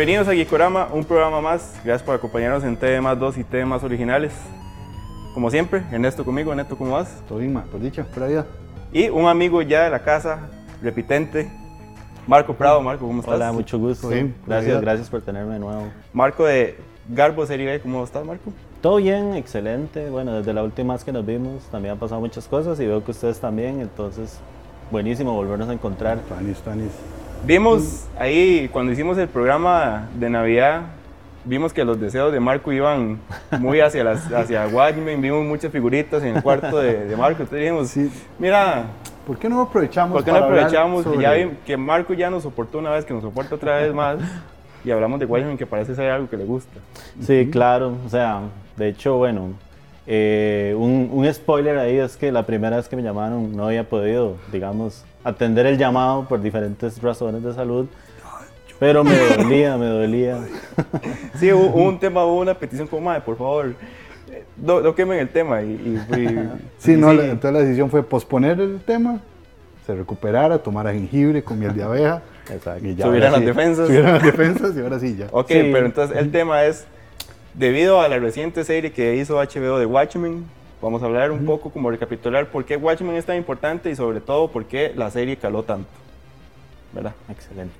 Bienvenidos a Geekorama, un programa más. Gracias por acompañarnos en temas 2 y temas originales. Como siempre, Ernesto conmigo. Ernesto, ¿cómo vas? Todo bien, por dicha, por vida. Y un amigo ya de la casa, repitente, Marco Prado. Marco, ¿cómo estás? Hola, mucho gusto. Bien, gracias, gracias por tenerme de nuevo. Marco de Garbo Serie B, ¿cómo estás, Marco? Todo bien, excelente. Bueno, desde la última vez que nos vimos también han pasado muchas cosas y veo que ustedes también, entonces buenísimo volvernos a encontrar. Tanis, Tanis. Vimos ahí, cuando hicimos el programa de Navidad, vimos que los deseos de Marco iban muy hacia, las, hacia Watchmen, vimos muchas figuritas en el cuarto de, de Marco. Entonces dijimos, Sí. mira, ¿Por qué no aprovechamos? ¿Por qué no aprovechamos que, sobre- ya vi- que Marco ya nos soportó una vez, que nos soporta otra vez más? Y hablamos de Watchmen, que parece ser algo que le gusta. Sí, claro. O sea, de hecho, bueno, eh, un, un spoiler ahí es que la primera vez que me llamaron no había podido, digamos, atender el llamado por diferentes razones de salud. Pero me dolía, me dolía. Sí, hubo, un tema, hubo una petición como, madre, por favor, eh, no, no quemen el tema. Y, y fui- Sí, y no, la- entonces la decisión fue posponer el tema, se recuperara, tomara jengibre con miel de abeja. Exacto. y ya Subieran las defensas. Subieran las defensas y ahora sí ya. Ok, Sí. pero entonces el tema es, debido a la reciente serie que hizo HBO de Watchmen, vamos a hablar un poco, como recapitular por qué Watchmen es tan importante y sobre todo por qué la serie caló tanto. ¿Verdad? Excelente.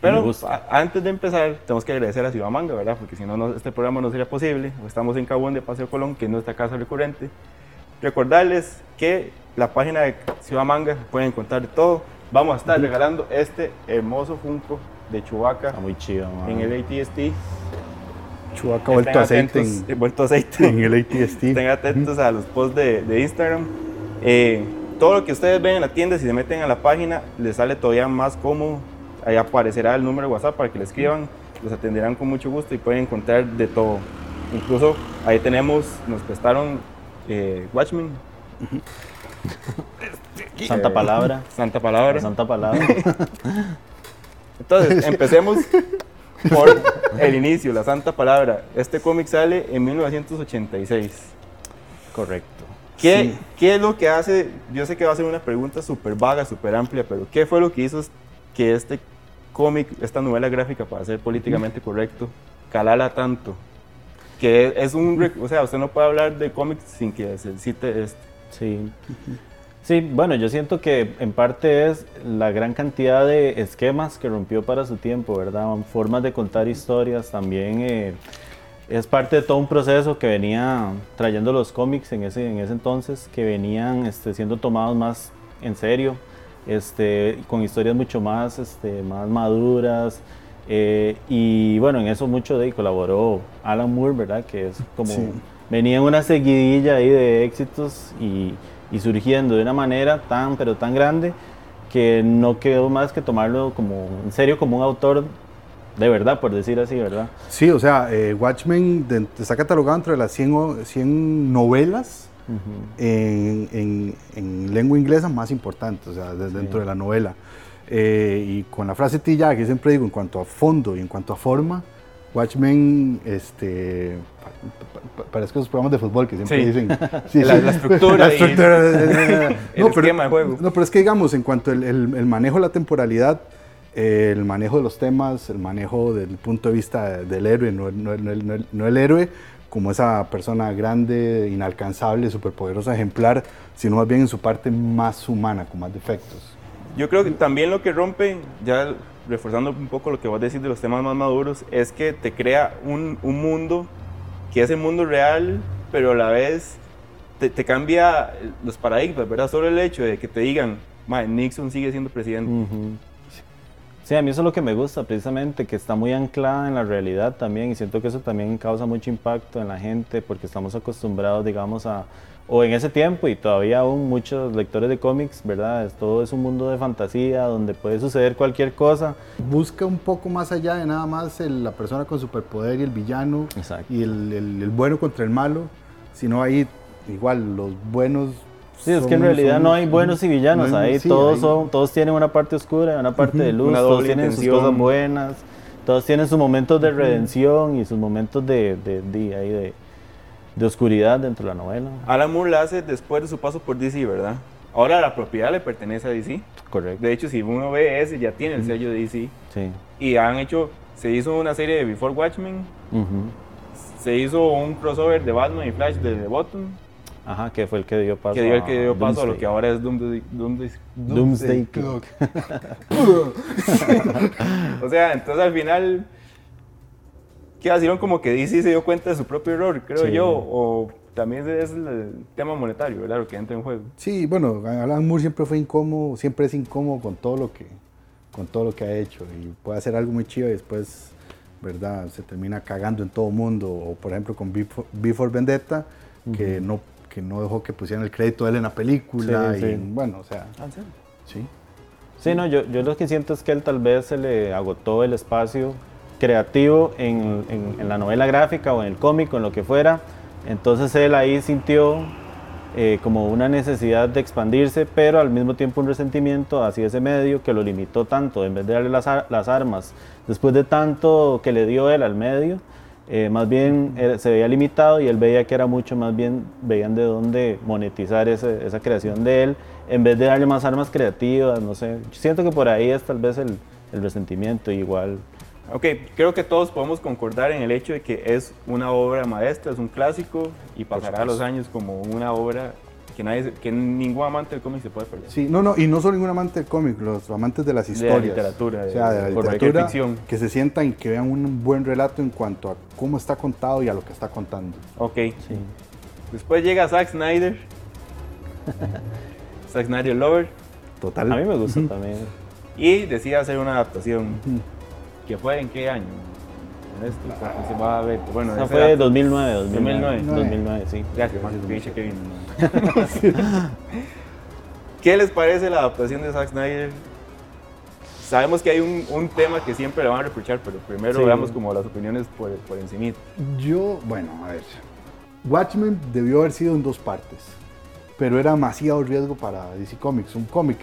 Pero antes de empezar, tenemos que agradecer a Ciudad Manga, ¿verdad? Porque si no, no, este programa no sería posible. Estamos en Cabón de Paseo Colón, que es nuestra casa recurrente. Recordarles que la página de Ciudad Manga pueden encontrar todo. Vamos a estar regalando este hermoso Funko de Está muy chido. man. en el ATST. Chubaca vuelto aceite atentos- en, vuelto aceite. en el ATST. Estén atentos a los posts de, de Instagram. Eh, todo lo que ustedes ven en la tienda, si se meten a la página, les sale todavía más cómodo. Ahí aparecerá el número de WhatsApp para que le escriban. Los atenderán con mucho gusto y pueden encontrar de todo. Incluso ahí tenemos, nos prestaron eh, Watchmen, Santa palabra. Santa Palabra. Santa palabra. Entonces, empecemos por el inicio, la Santa Palabra. Este cómic sale en 1986. Correcto. ¿Qué, Sí. ¿Qué es lo que hace? Yo sé que va a ser una pregunta súper vaga, súper amplia, pero ¿qué fue lo que hizo que este cómic, esta novela gráfica, para ser políticamente correcto, calara tanto? Que es un, o sea, usted no puede hablar de cómics sin que se cite este. Sí. Sí, bueno, yo siento que en parte es la gran cantidad de esquemas que rompió para su tiempo, ¿verdad? Formas de contar historias, también eh, es parte de todo un proceso que venía trayendo los cómics en ese, en ese entonces, que venían este, siendo tomados más en serio, este, con historias mucho más, este, más maduras. eh, y bueno, en eso mucho de ahí colaboró Alan Moore, ¿verdad? Que es como Sí. venía una seguidilla ahí de éxitos y, y surgiendo de una manera tan, pero tan grande que no quedó más que tomarlo como en serio como un autor de verdad, por decir así, ¿verdad? Sí, o sea, eh, Watchmen de- está catalogado entre las 100, o- 100 novelas en, en- en lengua inglesa más importantes, o sea, de- dentro de la novela. Eh, y con la frase tilla que siempre digo, en cuanto a fondo y en cuanto a forma, Watchmen, este, pa- pa- pa- parece que esos programas de fútbol que siempre Sí. dicen. sí, La- sí. la estructura La y- estructura, el esquema de juego. No, pero es que digamos, en cuanto al el, el manejo de la temporalidad, eh, el manejo de los temas, el manejo del punto de vista del héroe, no, no no no no el héroe como esa persona grande, inalcanzable, superpoderosa, ejemplar, sino más bien en su parte más humana, con más defectos. Yo creo que también lo que rompe, ya reforzando un poco lo que vos decís de los temas más maduros, es que te crea un, un mundo que es el mundo real, pero a la vez te, cambia los paradigmas, ¿verdad? Solo el hecho de que te digan, "Mae, Nixon sigue siendo presidente. Ujú. Sí, a mí eso es lo que me gusta, precisamente, que está muy anclada en la realidad también, y siento que eso también causa mucho impacto en la gente, porque estamos acostumbrados, digamos, a o en ese tiempo y todavía aún muchos lectores de cómics, ¿verdad? Todo es un mundo de fantasía donde puede suceder cualquier cosa. Busca un poco más allá de nada más el- la persona con superpoder y el villano Exacto. y el, el- el bueno contra el malo, sino ahí igual los buenos. Sí, es que en son- realidad son- no hay buenos y villanos, no hay- ahí sí, todos hay- son, todos tienen una parte oscura y una parte de luz, Una todos tienen sus intención. cosas buenas, todos tienen sus momentos de redención y sus momentos de, de, de, ahí de, de oscuridad dentro de la novela. Alan Moore la hace después de su paso por DC, ¿verdad? Ahora la propiedad le pertenece a DC. Correcto. De hecho, si uno ve ese, ya tiene el sello de DC. Sí. Y han hecho, se hizo una serie de Before Watchmen, Ujú. se hizo un crossover de Batman y Flash de The Bottom, Ajá, que fue el que dio paso que dio el que dio paso a lo que ahora es Doomsday, Doomsday, Doomsday Clock. o sea, entonces al final, ¿qué hicieron como que DC se dio cuenta de su propio error, creo Sí. yo? O también es el tema monetario, ¿verdad? Lo que entra en juego. Sí, bueno, Alan Moore siempre fue incómodo, siempre es incómodo con todo lo que, con todo lo que ha hecho y puede hacer algo muy chido y después, verdad, se termina cagando en todo mundo. O por ejemplo con Before, Before Vendetta, que no que no dejó que pusieran el crédito de él en la película Sí, y sí. bueno, o sea, Ah, ¿sí? sí. Sí, no, yo, yo lo que siento es que él tal vez se le agotó el espacio creativo en, en- en la novela gráfica o en el cómic o en lo que fuera. Entonces él ahí sintió eh, como una necesidad de expandirse, pero al mismo tiempo un resentimiento hacia ese medio que lo limitó tanto. En vez de darle las, ar- las armas, después de tanto que le dio él al medio, eh, más bien se veía limitado y él veía que era mucho más bien, veían de dónde monetizar ese- esa creación de él, en vez de darle más armas creativas, no sé. Siento que por ahí es tal vez el, el resentimiento, igual. Ok, creo que todos podemos concordar en el hecho de que es una obra maestra, es un clásico y pasará los años como una obra que, nadie, se- que ningún amante del cómic se puede perder. Sí, no, no, y no solo ningún amante del cómic, los amantes de las De la historias. literatura, O sea, de la literatura, ficción. que se sientan y que vean un buen relato en cuanto a cómo está contado y a lo que está contando. Ok, Sí. después llega Zack Snyder. Zack Snyder Lover. Total. A mí me gusta también. Y decide hacer una adaptación. ¿Que fue en qué año? En este, porque se va a ver. Bueno, ese fue dato- 2009, 2009, 2009. 2009, sí. Gracias, Juan, que dice que vino. ¿Qué les parece la adaptación de Zack Snyder? Sabemos que hay un, un tema que siempre le van a reprochar, pero primero Sí. veamos como las opiniones por, por encima. Yo, bueno, a ver. Watchmen debió haber sido en dos partes, pero era demasiado riesgo para DC Comics. Un cómic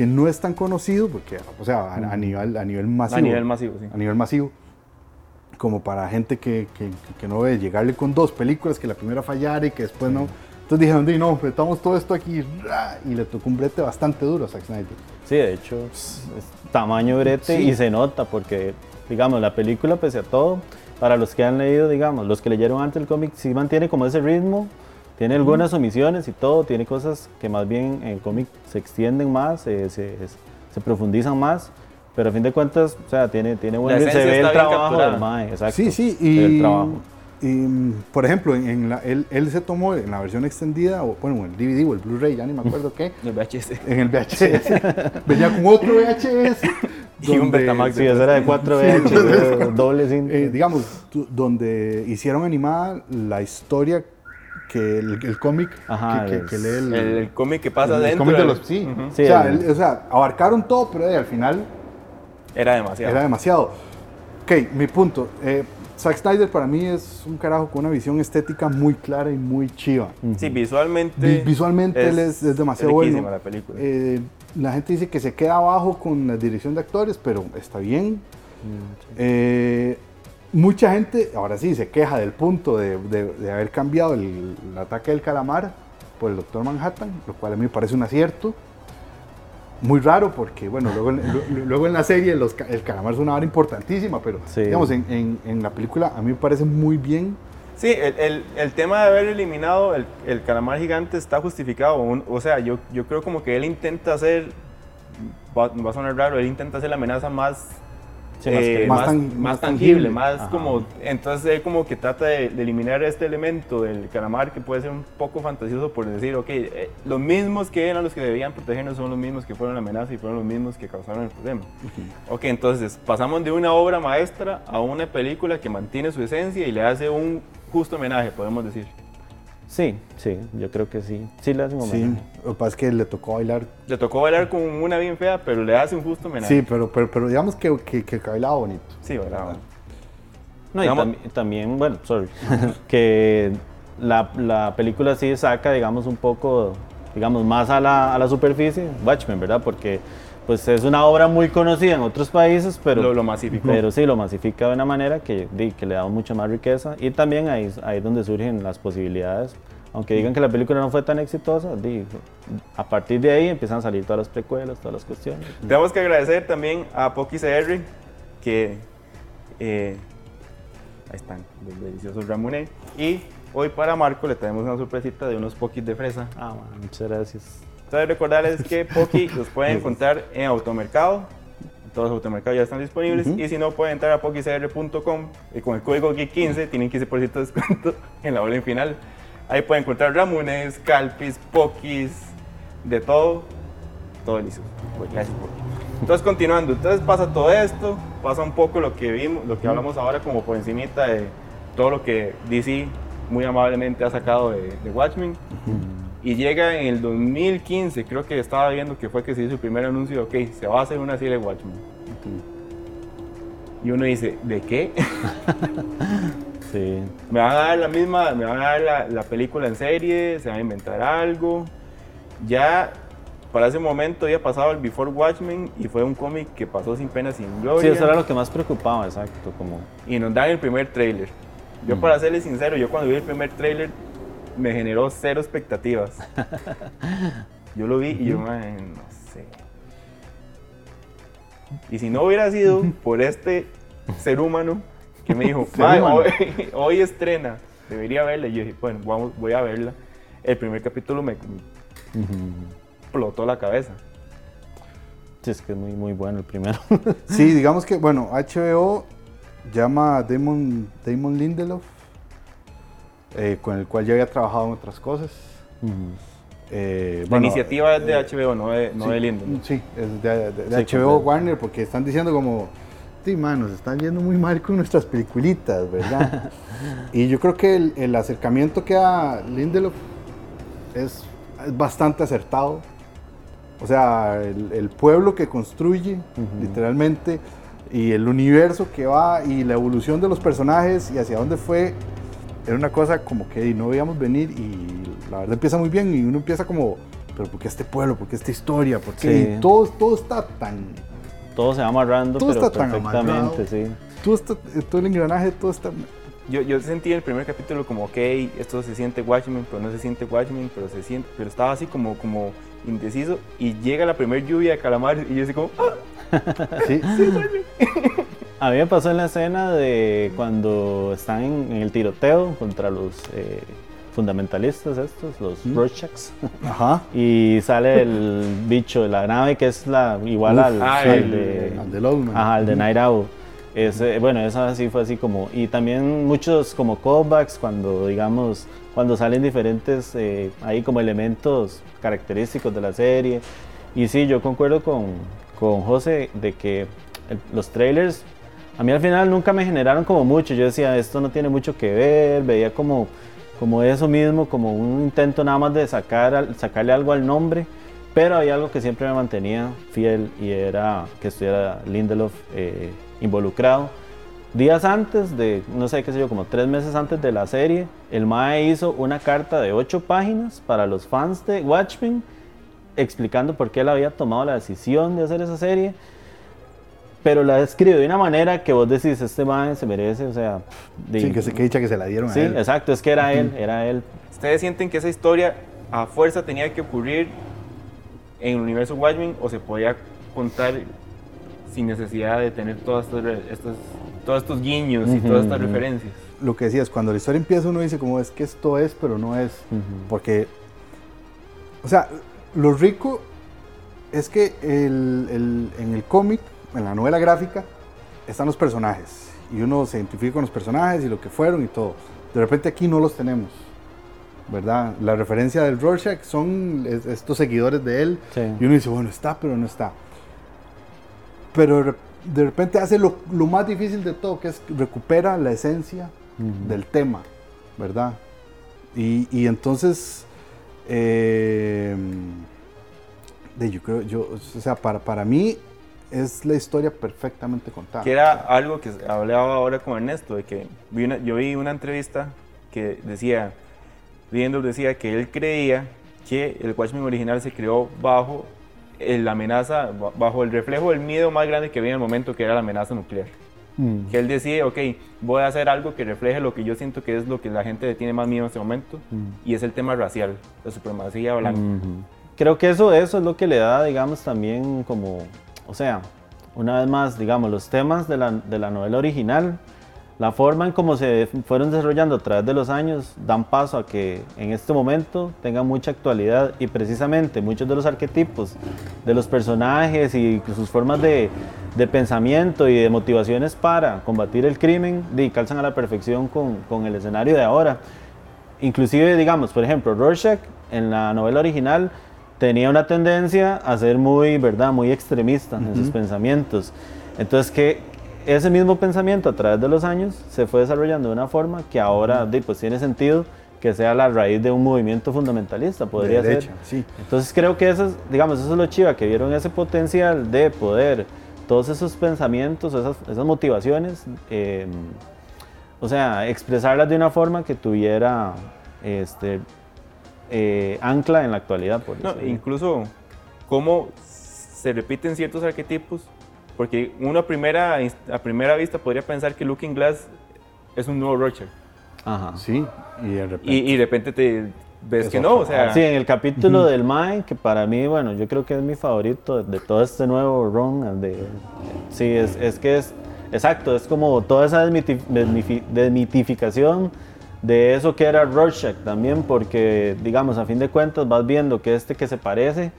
que no es tan conocido, porque, o sea, a, a nivel, a nivel masivo. A nivel masivo, sí. a nivel masivo, como para gente que, que, que no ve llegarle con dos películas, que la primera fallara y que después no. Entonces dijeron, "Di, no, metamos todo esto aquí, ra", y le tocó un brete bastante duro a Zack Snyder. Sí, de hecho, es tamaño brete Sí. y se nota porque, digamos, la película, pese a todo, para los que han leído, digamos, los que leyeron antes el cómic, sí mantiene como ese ritmo, tiene algunas omisiones y todo, tiene cosas que más bien en el cómic se extienden más, eh, se, se profundizan más, pero a fin de cuentas, o sea, tiene, tiene buen se ve el trabajo capturada. del mae, exacto. Sí, sí, se ve el y, trabajo. y, por ejemplo, en, en la, él, él se tomó en la versión extendida, o bueno, en el DVD o el Blu-ray, ya ni me acuerdo qué, El VHS. en el VHS, venía con otro VHS. Y un donde- Betamax Sí, era de 4 VH, doble cinta. eh, digamos, donde hicieron animada la historia que el, el cómic Ajá, que, que- que es- lee el, El, el cómic que pasa el dentro. cómic de del- los sí. Sí, o, sea, el- el- o sea, abarcaron todo, pero eh, al final Era demasiado. era demasiado. Ok, mi punto. Eh, Zack Snyder para mí es un carajo con una visión estética muy clara y muy chiva. Sí, visualmente. Vi- visualmente él es, es demasiado bueno. la película. Eh, la gente dice que se queda abajo con la dirección de actores, pero está bien. Eh, mucha gente, ahora sí, se queja del punto de, de- de haber cambiado el, el ataque del calamar por el Doctor Manhattan, lo cual a mí me parece un acierto. Muy raro porque, bueno, luego, en- lu- luego en la serie los el calamar es una vara importantísima, pero Sí. digamos, en, en- en la película a mí me parece muy bien. Sí, el, el- el tema de haber eliminado el, el calamar gigante está justificado. Un- o sea, yo, yo creo como que él intenta hacer, va, va a sonar raro, él intenta hacer la amenaza más, Sí, más eh, más más, tan- más tangible, tangible. más Ajá. como, entonces él como que trata de, de eliminar este elemento del calamar que puede ser un poco fantasioso por decir, ok, eh, los mismos que eran los que debían protegernos son los mismos que fueron la amenaza y fueron los mismos que causaron el problema. Ok, entonces pasamos de una obra maestra a una película que mantiene su esencia y le hace un justo homenaje, podemos decir. Sí, sí, yo creo que sí. Sí le hace un Sí, homenaje. lo que pasa es que le tocó bailar. Le tocó bailar con una bien fea, pero le hace un justo homenaje. Sí, pero, pero, pero digamos que, que, que bailaba bonito. Sí, bailaba. No, y también, bueno, sorry, que la, la película sí saca, digamos, un poco, digamos, más a la, a la superficie, Watchmen, ¿verdad? Porque pues es una obra muy conocida en otros países, pero, Lo- lo masificó. pero sí, lo masifica de una manera que, que le da mucha más riqueza y también ahí, ahí es donde surgen las posibilidades. Aunque digan que la película no fue tan exitosa, a partir de ahí empiezan a salir todas las precuelas, todas las cuestiones. Tenemos que agradecer también a Poki CR, que eh, ahí están los deliciosos ramones. Y hoy para Marco le traemos una sorpresita de unos Pokis de fresa. Ah, bueno, muchas gracias. Entonces recordarles que Poki los pueden encontrar en Automercado. Todos los automercados ya están disponibles. Y si no, pueden entrar a pokicr.com y con el código GEEK15 tienen 15% de descuento en la orden final. Ahí pueden encontrar ramones, calpis, pokis, de todo. Todo delicioso. Gracias, Poki. Entonces, continuando. Entonces pasa todo esto, pasa un poco lo que vimos, lo que hablamos ahora como por encimita de todo lo que DC muy amablemente ha sacado de, de Watchmen. Y llega en el 2015, creo que estaba viendo que fue que se hizo el primer anuncio de, ok, se va a hacer una serie de Watchmen. Y uno dice, ¿de qué? Sí. ¿Me van a dar la misma, me van a dar la, la película en serie? ¿Se va a inventar algo? Ya para ese momento había pasado el Before Watchmen y fue un cómic que pasó sin pena, sin Sí, gloria. eso era lo que más preocupaba, exacto, como... y nos dan el primer trailer. Yo, para serles sincero, yo cuando vi el primer trailer me generó cero expectativas. yo lo vi y yo, "Man, no sé. Y si no hubiera sido por este ser humano que me dijo, Ser "Mae, humano. hoy, hoy estrena, debería verla. Y yo dije, bueno, vamos, voy a verla. El primer capítulo me explotó la cabeza. Sí, es que es muy, muy bueno el primero. Sí, digamos que, bueno, HBO llama a Damon, Damon Lindelof, eh, con el cual ya había trabajado en otras cosas. Eh, La bueno, iniciativa es de HBO, no de, no sí, de Linden. Sí, es de, de- de Sí, HBO. Warner, porque están diciendo como, sí, man, nos están yendo muy mal con nuestras peliculitas, ¿verdad? y yo creo que el, el acercamiento que da Lindelof es, es bastante acertado. O sea, el, el pueblo que construye, literalmente, y el universo que va, y la evolución de los personajes y hacia dónde fue, era una cosa como que no veíamos venir y la verdad empieza muy bien y uno empieza como, pero ¿por qué este pueblo? ¿Por qué esta historia? ¿Por qué? Sí. Y todo, todo está tan... Todo se va amarrando, Todo pero está tan perfectamente, amarrado. sí. Todo, está, todo el engranaje, todo está... Yo, yo sentí el primer capítulo como, ok, esto se siente Watchmen, pero no se siente Watchmen, pero se siente, pero estaba así como, como indeciso y llega la primera lluvia de calamares y yo así como, ¡ah! Sí, A mí me pasó en la escena de cuando están en, en el tiroteo contra los eh, fundamentalistas estos, los Rorschachs, ajá. y sale el bicho de la nave que es la igual Uf, al, ah, al de, Al de Longman. ajá, al de Night Owl. Ese, bueno, esa sí fue así como, y también muchos como callbacks cuando, digamos, cuando salen diferentes, eh, ahí como elementos característicos de la serie. Y sí, yo concuerdo con, con José de que el- los trailers, a mí al final nunca me generaron como mucho. Yo decía, esto no tiene mucho que ver, veía como, como eso mismo, como un intento nada más de sacar, sacarle algo al nombre. Pero hay algo que siempre me mantenía fiel y era que estuviera Lindelof eh, involucrado. Días antes de, no sé qué sé yo, como tres meses antes de la serie, el MAE hizo una carta de ocho páginas para los fans de Watchmen explicando por qué él había tomado la decisión de hacer esa serie. Pero la escribió de una manera que vos decís, este MAE se merece, o sea... de- Sí, que se que dicha que se la dieron Sí, a él. exacto, es que era él, era él. ¿Ustedes sienten que esa historia a fuerza tenía que ocurrir en el universo Watchmen o se podía contar sin necesidad de tener todas estas, estas- todos estos guiños y todas estas Ujú, ujú. referencias? Lo que decías, cuando la historia empieza uno dice como es que esto es, pero no es. Porque, o sea, lo rico es que el- el- en el cómic, en la novela gráfica, están los personajes. Y uno se identifica con los personajes y lo que fueron y todo. De repente aquí no los tenemos. ¿Verdad? La referencia del Rorschach son es- estos seguidores de él. Sí. Y uno dice, bueno, está, pero no está. Pero de rep- de repente hace lo, lo más difícil de todo, que es recupera la esencia del tema, ¿verdad? Y, y entonces, eh, de, yo creo, yo, o sea, para, para mí es la historia perfectamente contada. Que era algo que hablaba ahora con Ernesto, de que vi una- yo vi una entrevista que decía, viendo decía que él creía que el Watchmen original se creó bajo el- la amenaza, ba- bajo el reflejo del miedo más grande que había en el momento, que era la amenaza nuclear. Que él decía, ok, voy a hacer algo que refleje lo que yo siento que es lo que la gente le tiene más miedo en este momento, y es el tema racial, la supremacía blanca. Creo que eso, eso es lo que le da, digamos, también como, o sea, una vez más, digamos, los temas de la, de la novela original, la forma en cómo se fueron desarrollando a través de los años, dan paso a que en este momento tengan mucha actualidad y precisamente muchos de los arquetipos de los personajes y sus formas de, de pensamiento y de motivaciones para combatir el crimen, calzan a la perfección con, con el escenario de ahora. Inclusive, digamos, por ejemplo, Rorschach en la novela original tenía una tendencia a ser muy, ¿verdad? Muy extremista en sus pensamientos. Entonces, que ese mismo pensamiento a través de los años se fue desarrollando de una forma que ahora di, pues, tiene sentido que sea la raíz de un movimiento fundamentalista, podría derecha, ser. sí. Entonces creo que eso es, digamos, eso es lo chiva, que vieron ese potencial de poder, todos esos pensamientos, esas, esas motivaciones, eh, o sea, expresarlas de una forma que tuviera este, eh, ancla en la actualidad, por No, incluso cómo se repiten ciertos arquetipos, porque uno a primera, a primera vista podría pensar que Looking Glass es un nuevo Roger, Ajá. Sí, y de repente. y, y de repente te ves Es que no, o sea, Sí, en el capítulo del Mae, que para mí, bueno, yo creo que es mi favorito de, de todo este nuevo run. De, sí, es, es que es, exacto, es como toda esa desmitificación de eso que era Rorschach también, porque, digamos, a fin de cuentas vas viendo que este que se parece,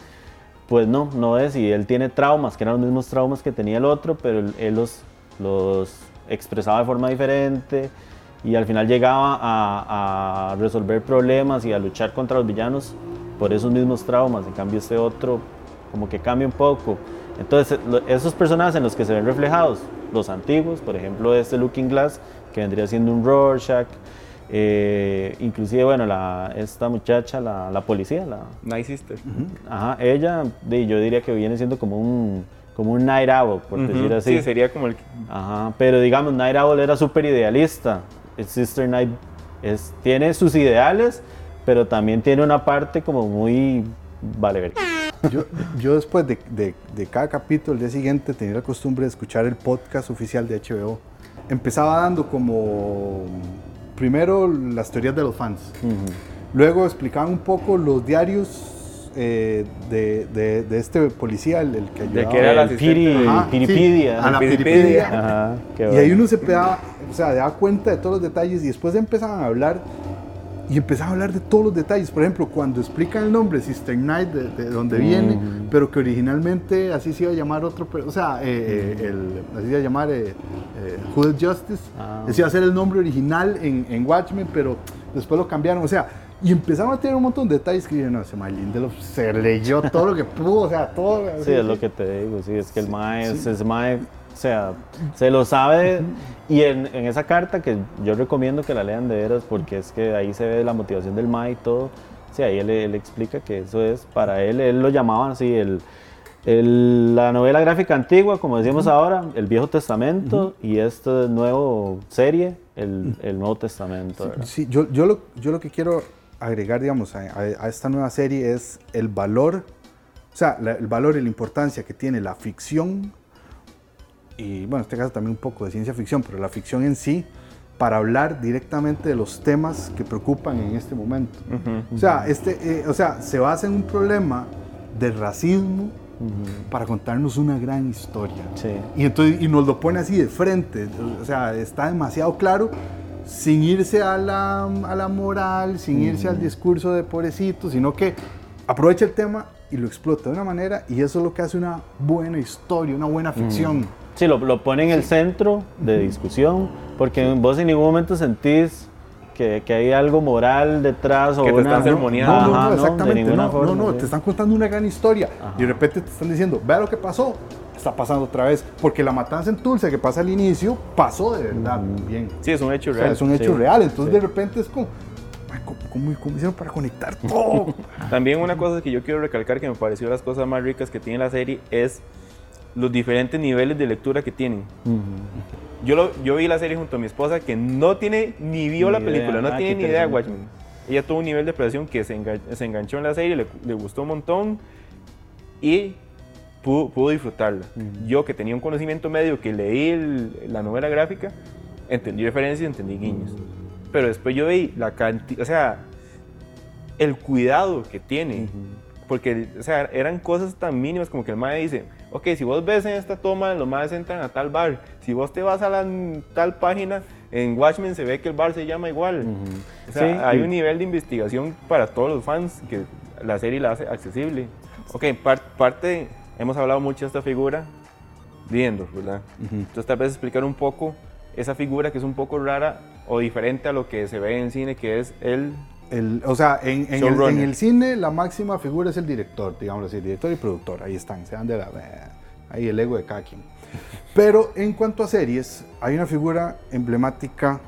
pues no, no es, y él tiene traumas, que eran los mismos traumas que tenía el otro, pero él, los, los expresaba de forma diferente y al final llegaba a, resolver problemas y a luchar contra los villanos por esos mismos traumas. En cambio, este otro como que cambia un poco. Entonces, esos personajes en los que se ven reflejados, los antiguos, por ejemplo, este Looking Glass, que vendría siendo un Rorschach, eh, inclusive, bueno, la, esta muchacha, la, la policía, la, Night Sister. Ajá, ella, yo diría que viene siendo como un, como un Night Owl, por decir así. Sí, sería como el... Ajá, pero digamos, Night Owl era súper idealista. El Sister Night es, tiene sus ideales, pero también tiene una parte como muy... Vale, ver. Yo, yo después de, de- de cada capítulo, el día siguiente, tenía la costumbre de escuchar el podcast oficial de HBO. Empezaba dando como, primero, las teorías de los fans. Luego explicaban un poco los diarios eh, de, de- de este policía, el, el que De ayudaba. que era la. Piri, Ajá, sí, Piripidia. a la Piripidia. Piripidia. Ajá, qué Y ahí uno se daba, o sea, daba cuenta de todos los detalles y después empezaban a hablar y empezaban a hablar de todos los detalles. Por ejemplo, cuando explican el nombre Sister Night, de, de dónde viene, pero que originalmente así se iba a llamar otro, o sea, eh, eh, el, así se iba a llamar eh, eh, Justice. Ah. Ese iba a ser el nombre original en, en Watchmen, pero después lo cambiaron. O sea, y empezaban a tener un montón de detalles que yo, no, ese Mae Lindelof se leyó todo lo que pudo, o sea, todo. Sí, es lo que te digo, sí, es que el Mae, es, es Mae, o sea, se lo sabe y en, en esa carta que yo recomiendo que la lean de veras porque es que ahí se ve la motivación del Mae y todo, sí, ahí él, él explica que eso es, para él, él lo llamaba así, el, el- la novela gráfica antigua, como decimos ahora, el Viejo Testamento y esta nueva serie, el, el Nuevo Testamento, ¿verdad? Sí, yo, yo, lo, yo lo que quiero agregar, digamos, a, a- a esta nueva serie es el valor, o sea, la- el valor y la importancia que tiene la ficción, y bueno, en este caso también un poco de ciencia ficción, pero la ficción en sí, para hablar directamente de los temas que preocupan en este momento. O sea, este, eh, o sea, se basa en un problema de racismo para contarnos una gran historia. Sí. Y, entonces, y nos lo pone así de frente, o sea, está demasiado claro, sin irse a la, a la moral, sin irse al discurso de pobrecito, sino que aprovecha el tema y lo explota de una manera, y eso es lo que hace una buena historia, una buena ficción. Sí, lo, lo pone en el centro de discusión, porque vos en ningún momento sentís que, que hay algo moral detrás o Que te una... están sermoneando. No, no, no, de exactamente. ninguna no, forma, no, no, sí. te están contando una gran historia Ajá. y de repente te están diciendo, vea lo que pasó, está pasando otra vez, porque la matanza en Tulsa que pasa al inicio pasó de verdad bien. Sí, es un hecho O sea, real. es un hecho Sí, real, entonces sí. de repente es como, "Ay, ¿cómo, ¿cómo, cómo hicieron para conectar todo? También una cosa que yo quiero recalcar que me pareció las cosas más ricas que tiene la serie es los diferentes niveles de lectura que tienen. yo, lo, yo vi la serie junto a mi esposa que no tiene ni vio Ni la idea. película, no Ah, tiene ni idea de. Watchmen. Ella tuvo un nivel de presión que se, enga- se enganchó en la serie, le, le gustó un montón y pudo, pudo disfrutarla. Yo que tenía un conocimiento medio, que leí el- la novela gráfica, entendí referencias, entendí guiños. Pero después yo vi la cantidad, o sea, el cuidado que tiene. Porque, o sea, eran cosas tan mínimas como que el mae dice, ok, si vos ves en esta toma, los maes entran a tal bar. Si vos te vas a la tal página, en Watchmen se ve que el bar se llama igual. O sea, Sí, hay y- un nivel de investigación para todos los fans que la serie la hace accesible. Ok, par- parte, hemos hablado mucho de esta figura, viendo, ¿verdad? Entonces tal vez explicar un poco esa figura que es un poco rara o diferente a lo que se ve en cine, que es el... El- o sea, en, en el, en el cine la máxima figura es el director, digamos así, director y productor, ahí están, se dan de la... Ahí el ego de cada quien. Pero en cuanto a series, hay una figura emblemática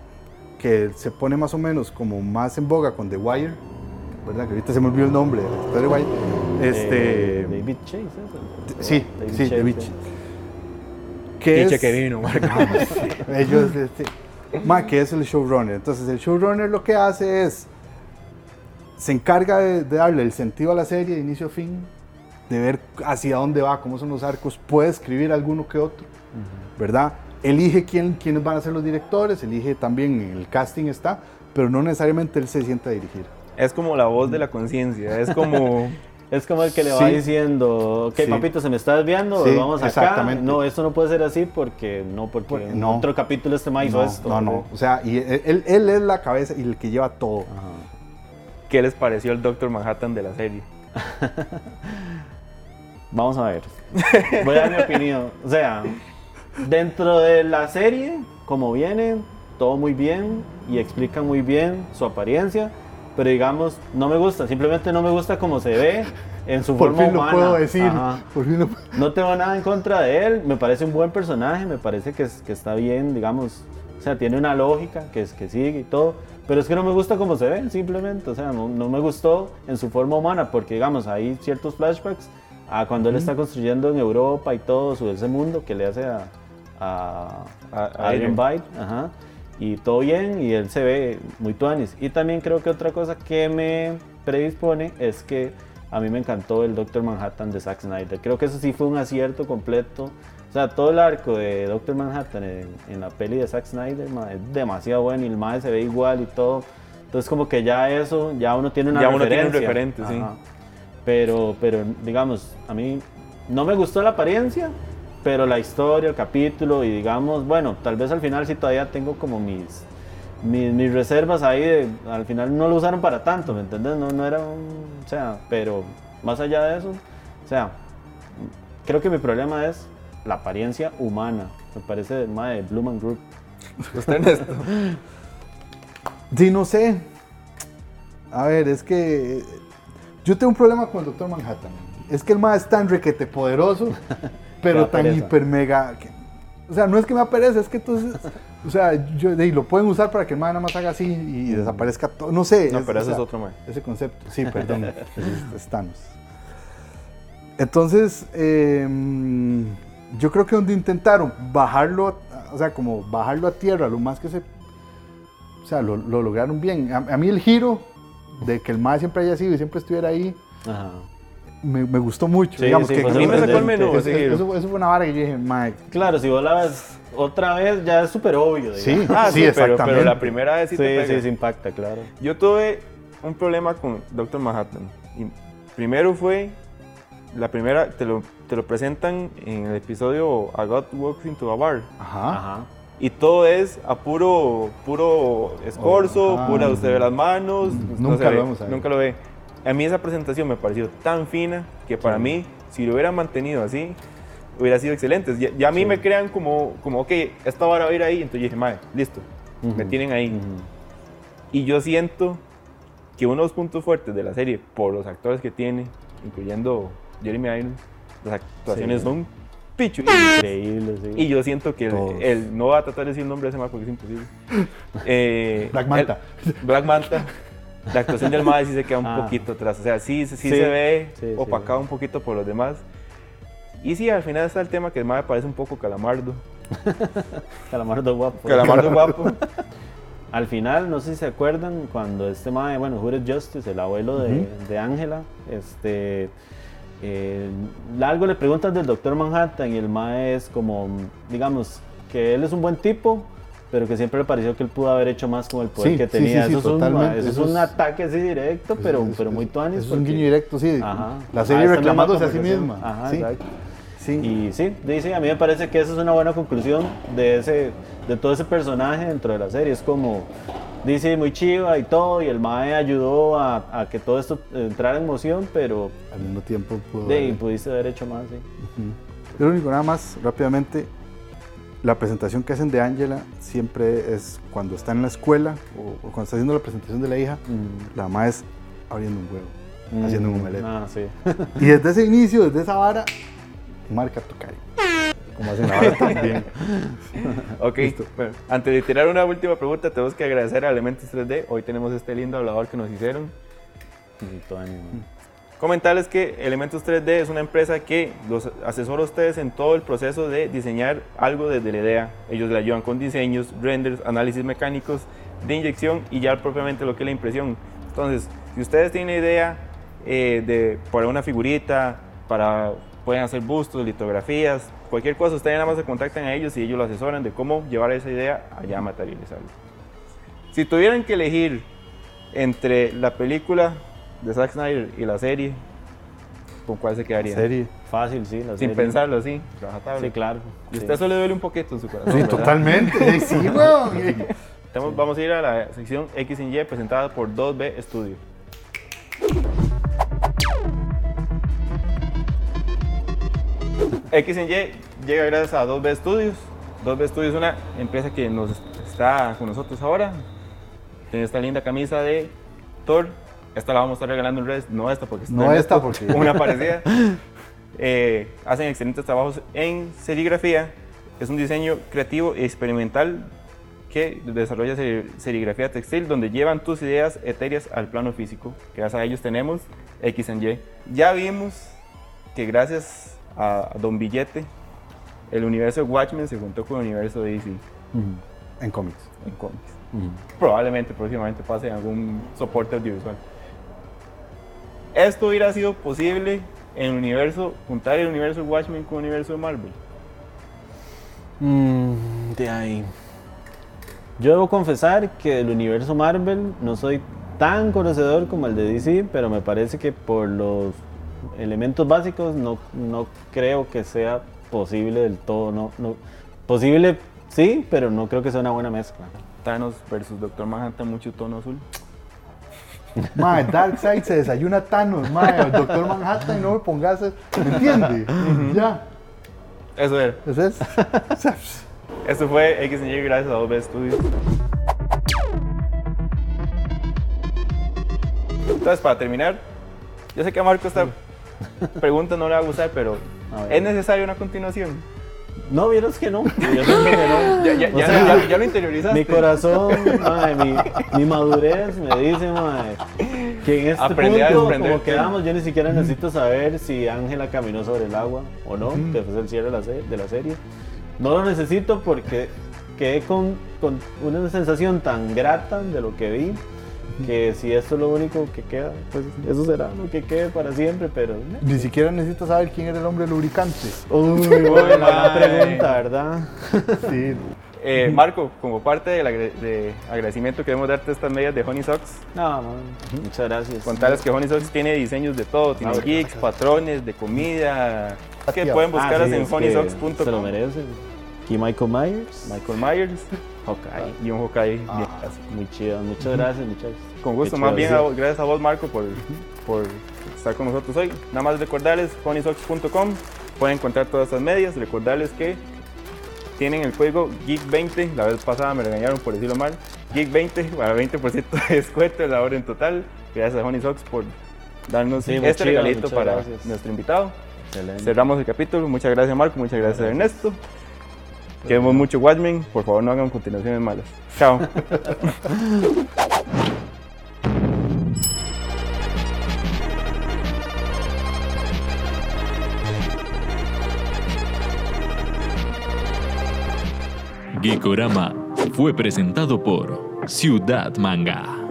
que se pone más o menos como más en boga con The Wire, ¿verdad? Que ahorita se me olvidó el nombre de Wire. Este, Eh, David Chase, ¿eso? sí, David sí, Chase, David. Chase. Que es, que vino. Ellos, este, ma, que es el showrunner. Entonces, el showrunner lo que hace es, se encarga de, de darle el sentido a la serie de inicio a fin, de ver hacia dónde va, cómo son los arcos, puede escribir alguno que otro, ¿verdad? Elige quién, quiénes van a ser los directores, elige también, el casting está, pero no necesariamente él se sienta a dirigir. Es como la voz de la conciencia, es como... Es como el que le va Sí. diciendo, ok, Sí. papito, se me está desviando, Sí, vamos acá. exactamente. No, esto no puede ser así porque no, porque Porque en no. otro capítulo este ma hizo no, esto. no, no, o sea, y él, él- él es la cabeza y el que lleva todo. Ajá. ¿Qué les pareció el Doctor Manhattan de la serie? Vamos a ver. Voy a dar mi opinión. O sea, dentro de la serie, como viene, todo muy bien y explica muy bien su apariencia, pero digamos, no me gusta, simplemente no me gusta cómo se ve en su Por forma fin lo puedo decir. Por fin lo- No tengo nada en contra de él, me parece un buen personaje, me parece que, es- que está bien, digamos, o sea, tiene una lógica que, es, que sigue y todo, pero es que no me gusta cómo se ve, simplemente, o sea, no, no me gustó en su forma humana, porque digamos, hay ciertos flashbacks a cuando él está construyendo en Europa y todo, su, ese mundo que le hace a, a, A- a Adrian. Byte, ajá, y todo bien, y él se ve muy tuanis. Y también creo que otra cosa que me predispone es que a mí me encantó el Doctor Manhattan de Zack Snyder. Creo que eso sí fue un acierto completo. O sea, todo el arco de Doctor Manhattan en, en la peli de Zack Snyder es demasiado bueno y el mae se ve igual y todo. Entonces como que ya eso, ya uno tiene una Ya uno tiene un referente, sí. Pero, pero digamos, a mí no me gustó la apariencia, pero la historia, el capítulo y digamos, bueno, tal vez al final sí todavía tengo como mis, mis, mis reservas ahí, de, al final no lo usaron para tanto, ¿me entiendes? No, no era un, o sea, pero más allá de eso, o sea, creo que mi problema es la apariencia humana, me parece de, mae, de Blue Group. ¿Usted Ernesto? Sí, no sé. A ver, es que yo tengo un problema con el Doctor Manhattan. Es que el más es tan requete poderoso, pero tan pereza. hiper mega. que- o sea, no es que me aparezca, es que entonces. O sea, yo, de- lo pueden usar para que el man nada más haga así y desaparezca todo. No sé. No, pero o ese es otro mae. Ese concepto. Sí, perdón. es, es Thanos. Entonces, eh, yo creo que donde intentaron bajarlo, o sea, como bajarlo a tierra lo más que se. O sea, lo, lo lograron bien. A, a mí el giro de que el más siempre haya sido y siempre estuviera ahí, Ajá. Me, me gustó mucho. Sí, digamos sí, que pues A mí me sacó el menú eso, ese giro. eso- eso fue una vara que yo dije, "Mae, Claro, si vos la ves otra vez ya es súper obvio. Sí, digamos. Ah, sí, sí, pero, pero la primera vez sí, Sí, te sí, pega. sí, impacta, claro. Yo tuve un problema con Doctor Manhattan. Y primero fue, la primera, te lo, te lo presentan en el episodio A God Walks into a Bar. Ajá. Ajá. Y todo es a puro, puro escorzo, Ajá. pura usted ve las manos. no Nunca se lo ve, vemos ahí. Nunca lo ve. A mí esa presentación me pareció tan fina que para mí, si lo hubiera mantenido así, hubiera sido excelente. Ya, ya a mí Sí. me crean como, como, ok, esta vara va a ir ahí. Entonces yo dije, madre, listo, me Ujú. tienen ahí. Ujú. Y yo siento que uno de los puntos fuertes de la serie, por los actores que tiene, incluyendo Jeremy Irons, las actuaciones Sí. son pichu. Increíble, sí. Y yo siento que el- no va a tratar de decir el nombre de ese man porque es imposible. Eh, Black Manta. el- Black Manta. La actuación del MAE sí se queda un Ah. poquito atrás. O sea, sí, sí, Sí, se ve sí, sí. opacado un poquito por los demás. Y sí, al final está el tema que el MAE parece un poco calamardo. Calamardo guapo. Calamardo guapo. Al final, no sé si se acuerdan, cuando este mae, bueno, Hooded Justice, el abuelo de Ángela, este, eh, algo le preguntas del Doctor Manhattan y el mae es como, digamos, que él es un buen tipo, pero que siempre le pareció que él pudo haber hecho más con el poder Sí, que sí, tenía. sí, sí, eso, es un, eso es un ataque así directo, pero, Es- pero muy tuanis. Es un porque- guiño directo, sí. Ajá. La serie Ah, reclamándose a sí misma. Ajá, sí. exacto. Sí. Y sí, dice, a mí me parece que esa es una buena conclusión de, ese, de todo ese personaje dentro de la serie. Es como, dice muy chiva y todo, y el Mae ayudó a, a que todo esto entrara en moción, pero Al mismo tiempo pudo. de, haber- pudiste haber hecho más, sí. Lo único, nada más, rápidamente, la presentación que hacen de Angela siempre es cuando está en la escuela o, o cuando está haciendo la presentación de la hija, la mamá es abriendo un huevo, haciendo un omelette. Ah, sí. Y desde ese inicio, desde esa vara, marca tu cari. Como hacen la vara también. Ok, bueno, antes de tirar una última pregunta, tenemos que agradecer a Elementos 3D. Hoy tenemos este lindo hablador que nos hicieron. Sí, tuanis, mae. Comentarles que Elementos 3D es una empresa que los asesora a ustedes en todo el proceso de diseñar algo desde la idea. Ellos le ayudan con diseños, renders, análisis mecánicos de inyección y ya propiamente lo que es la impresión. Entonces, si ustedes tienen idea eh, de para una figurita, para pueden hacer bustos, litografías, cualquier cosa, ustedes nada más se contactan a ellos y ellos lo asesoran de cómo llevar esa idea allá a materializarlo. Si tuvieran que elegir entre la película de Zack Snyder y la serie, ¿con cuál se quedaría? Serie. Fácil, sí. La Sin serie. pensarlo así, trabajatable. Sí, claro. Y a sí. usted eso le duele un poquito en su corazón. Sí, ¿verdad? totalmente. Sí, weón. Estamos- vamos a ir a la sección X y Y presentada por 2B Studio. X y Y llega gracias a 2B Studios. 2B Studios es una empresa que nos está con nosotros ahora. Tiene esta linda camisa de Thor. Esta la vamos a estar regalando en redes. No esta porque está No esta, porque- Una parecida. Eh, hacen excelentes trabajos en serigrafía. Es un diseño creativo y experimental que desarrolla seri- serigrafía textil, donde llevan tus ideas etéreas al plano físico. Gracias a ellos tenemos X en Y. Ya vimos que gracias a Don Billete, el universo de Watchmen se juntó con el universo de DC En cómics. en cómics. Probablemente próximamente pase en algún soporte audiovisual. Esto hubiera sido posible en el universo, juntar el universo de Watchmen con el universo de Marvel. Mm, de ahí. Yo debo confesar que del universo Marvel no soy tan conocedor como el de DC, pero me parece que por los elementos básicos no, no creo que sea posible del todo. No, no, posible sí, pero no creo que sea una buena mezcla. Thanos versus Doctor Manhattan, mucho tono azul. Mae, Darkseid se desayuna Thanos, mae, Doctor Manhattan, no me pongas, ¿me entiende? Ya, Eso era. eso es. Esto fue X Y gracias a 2B Studios. Entonces, para terminar, yo sé que a Marco esta pregunta no le va a gustar, pero. ¿es necesaria una continuación? No, vieras que no. Yo siento que no. Ya, ya, O ya, sea, ya- ya lo interiorizaste. Mi corazón, mae, mi, mi madurez me dice, mae, que en este punto, como quedamos, yo ni siquiera necesito saber si Ángela caminó sobre el agua o no, que fue el cierre de la, de la serie. No lo necesito porque quedé con, con una sensación tan grata de lo que vi, que si esto es lo único que queda, pues eso será lo que quede para siempre, pero... eh. Ni siquiera necesito saber quién era el hombre lubricante. Uy, buena pregunta, ¿verdad? Sí. Eh, Marco, como parte del agre- de agradecimiento queremos darte estas medias de Honey Socks. No, man, muchas gracias. Contarles que Honey Socks tiene diseños de todo, tiene Ah, geeks, patrones, de comida. Que pueden Ah, buscarlas sí, en que Se lo honeysocks.com. merece. Aquí Michael Myers. Michael Myers Hawkeye. y un Hawkeye bien Ah, muy chido. Muchas gracias, muchachos. Con gusto, más bien sí. a vos- gracias a vos Marco por, por estar con nosotros hoy. Nada más recordarles honeysocks.com, pueden encontrar todas estas medias, recordarles que tienen el código GEEK20, la vez pasada me regañaron por decirlo mal, GEEK20 para 20% de descuento en la hora en total. Gracias a Honey por darnos Sí, este chido, regalito muchas para gracias. nuestro invitado. Excelente. Cerramos el capítulo, muchas gracias Marco, muchas gracias Ernesto. Queremos mucho Watchmen, por favor no hagan continuaciones malas. Chao. Gekorama fue presentado por Ciudad Manga.